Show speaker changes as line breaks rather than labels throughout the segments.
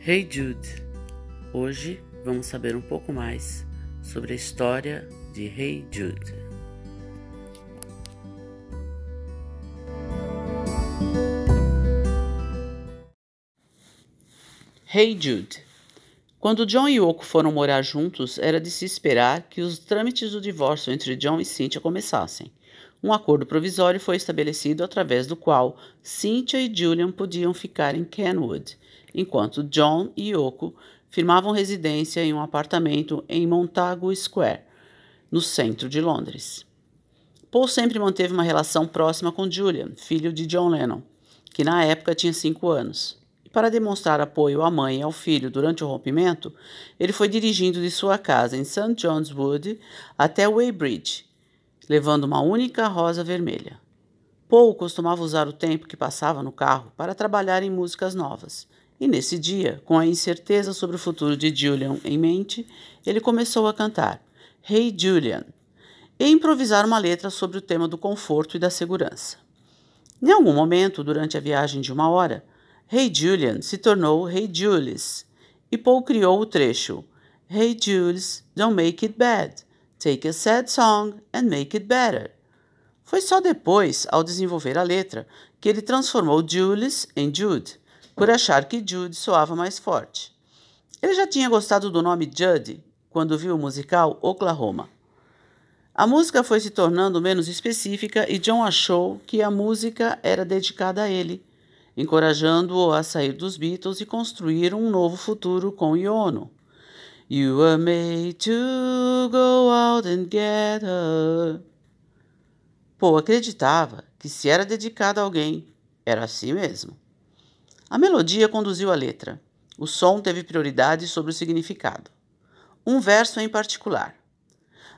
Hey Jude! Hoje vamos saber um pouco mais sobre a história de Hey Jude. Hey Jude! Quando John e Yoko foram morar juntos, era de se esperar que os trâmites do divórcio entre John e Cynthia começassem. Um acordo provisório foi estabelecido através do qual Cynthia e Julian podiam ficar em Kenwood, enquanto John e Yoko firmavam residência em um apartamento em Montagu Square, no centro de Londres. Paul sempre manteve uma relação próxima com Julian, filho de John Lennon, que na época tinha cinco anos. E para demonstrar apoio à mãe e ao filho durante o rompimento, ele foi dirigindo de sua casa em St. John's Wood até Weybridge, levando uma única rosa vermelha. Paul costumava usar o tempo que passava no carro para trabalhar em músicas novas, e nesse dia, com a incerteza sobre o futuro de Julian em mente, ele começou a cantar Hey Julian e improvisar uma letra sobre o tema do conforto e da segurança. Em algum momento, durante a viagem de uma hora, Hey Julian se tornou Hey Julius, e Paul criou o trecho Hey Julius, don't make it bad. Take a sad song and make it better. Foi só depois, ao desenvolver a letra, que ele transformou Julius em Jude, por achar que Jude soava mais forte. Ele já tinha gostado do nome Judy quando viu o musical Oklahoma. A música foi se tornando menos específica e John achou que a música era dedicada a ele, encorajando-o a sair dos Beatles e construir um novo futuro com Yono. You were made to go out and get her. Paul acreditava que se era dedicado a alguém, era assim mesmo. A melodia conduziu a letra. O som teve prioridade sobre o significado. Um verso em particular.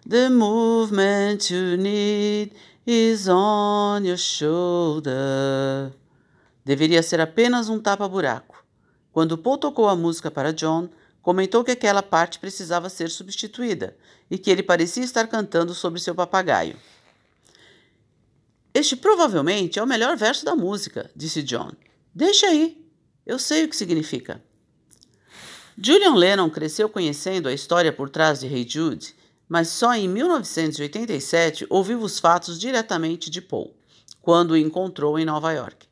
The movement you need is on your shoulder. Deveria ser apenas um tapa-buraco. Quando Paul tocou a música para John, Comentou que aquela parte precisava ser substituída e que ele parecia estar cantando sobre seu papagaio. Este provavelmente é o melhor verso da música, disse John. Deixa aí, eu sei o que significa. Julian Lennon cresceu conhecendo a história por trás de Hey Jude, mas só em 1987 ouviu os fatos diretamente de Paul, quando o encontrou em Nova York.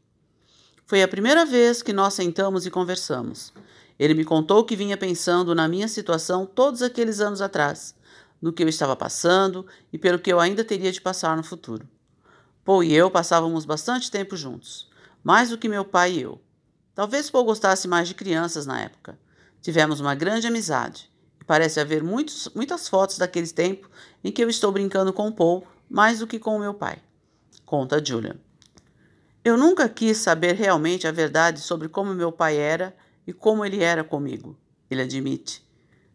Foi a primeira vez que nós sentamos e conversamos. Ele me contou que vinha pensando na minha situação todos aqueles anos atrás, no que eu estava passando e pelo que eu ainda teria de passar no futuro. Paul e eu passávamos bastante tempo juntos, mais do que meu pai e eu. Talvez Paul gostasse mais de crianças na época. Tivemos uma grande amizade e parece haver muitos, muitas fotos daquele tempo em que eu estou brincando com Paul mais do que com meu pai. Conta Julian. Eu nunca quis saber realmente a verdade sobre como meu pai era e como ele era comigo, ele admite.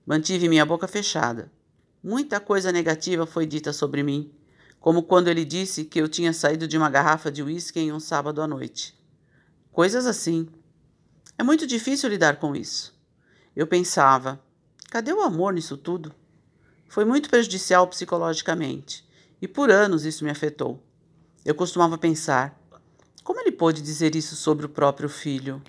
Mantive minha boca fechada. Muita coisa negativa foi dita sobre mim, como quando ele disse que eu tinha saído de uma garrafa de uísque em um sábado à noite. Coisas assim. É muito difícil lidar com isso. Eu pensava: cadê o amor nisso tudo? Foi muito prejudicial psicologicamente, e por anos isso me afetou. Eu costumava pensar: como ele pôde dizer isso sobre o próprio filho?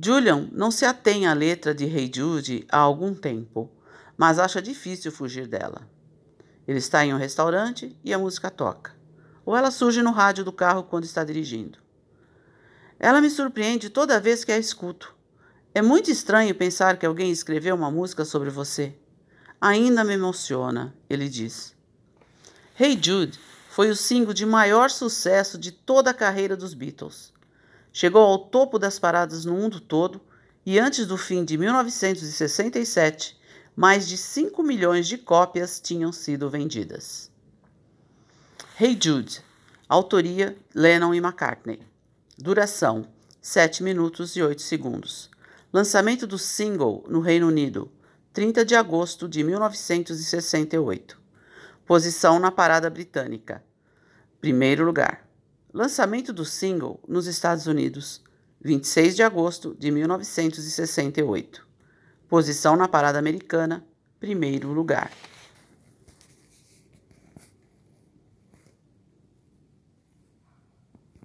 Julian não se atém à letra de Hey Jude há algum tempo, mas acha difícil fugir dela. Ele está em um restaurante e a música toca, ou ela surge no rádio do carro quando está dirigindo. Ela me surpreende toda vez que a escuto. É muito estranho pensar que alguém escreveu uma música sobre você. Ainda me emociona, ele diz. Hey Jude foi o single de maior sucesso de toda a carreira dos Beatles. Chegou ao topo das paradas no mundo todo e antes do fim de 1967, mais de 5 milhões de cópias tinham sido vendidas. Hey Jude, autoria Lennon e McCartney. Duração 7 minutos e 8 segundos. Lançamento do single no Reino Unido, 30 de agosto de 1968. Posição na parada britânica. Primeiro lugar. Lançamento do single nos Estados Unidos, 26 de agosto de 1968. Posição na parada americana, primeiro lugar.